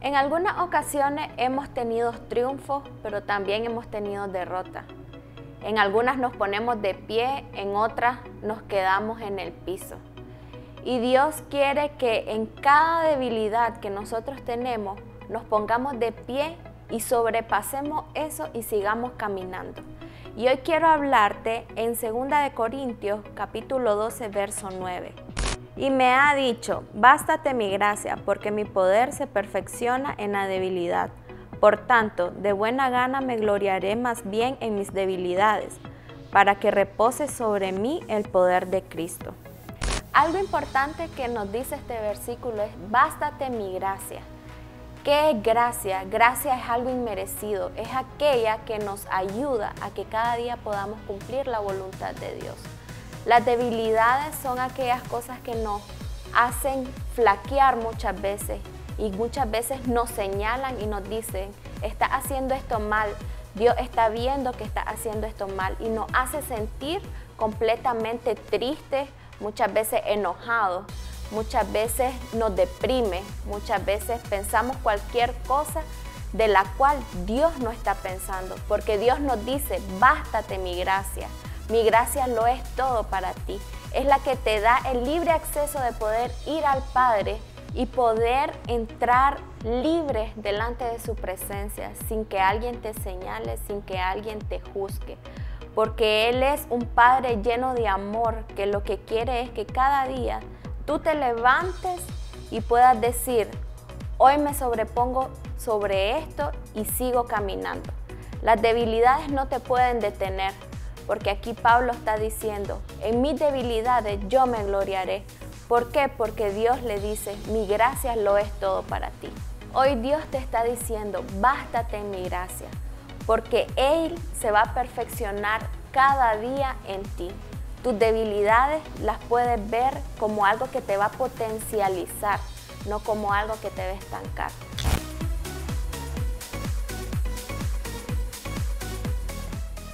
En algunas ocasiones hemos tenido triunfos, pero también hemos tenido derrotas. En algunas nos ponemos de pie, en otras nos quedamos en el piso. Y Dios quiere que en cada debilidad que nosotros tenemos nos pongamos de pie y sobrepasemos eso y sigamos caminando. Y hoy quiero hablarte en 2 de Corintios capítulo 12 verso 9. Y me ha dicho, bástate mi gracia, porque mi poder se perfecciona en la debilidad. Por tanto, de buena gana me gloriaré más bien en mis debilidades, para que repose sobre mí el poder de Cristo. Algo importante que nos dice este versículo es, bástate mi gracia. ¿Qué es gracia? Gracia es algo inmerecido, es aquella que nos ayuda a que cada día podamos cumplir la voluntad de Dios. Las debilidades son aquellas cosas que nos hacen flaquear muchas veces y muchas veces nos señalan y nos dicen, está haciendo esto mal, Dios está viendo que está haciendo esto mal y nos hace sentir completamente tristes, muchas veces enojados, muchas veces nos deprime, muchas veces pensamos cualquier cosa de la cual Dios no está pensando, porque Dios nos dice, bástate mi gracia. Mi gracia lo es todo para ti. Es la que te da el libre acceso de poder ir al Padre y poder entrar libre delante de su presencia sin que alguien te señale, sin que alguien te juzgue. Porque Él es un Padre lleno de amor que lo que quiere es que cada día tú te levantes y puedas decir, hoy me sobrepongo sobre esto y sigo caminando. Las debilidades no te pueden detener, porque aquí Pablo está diciendo, en mis debilidades yo me gloriaré. ¿Por qué? Porque Dios le dice, mi gracia lo es todo para ti. Hoy Dios te está diciendo, bástate en mi gracia, porque Él se va a perfeccionar cada día en ti. Tus debilidades las puedes ver como algo que te va a potencializar, no como algo que te va a estancar.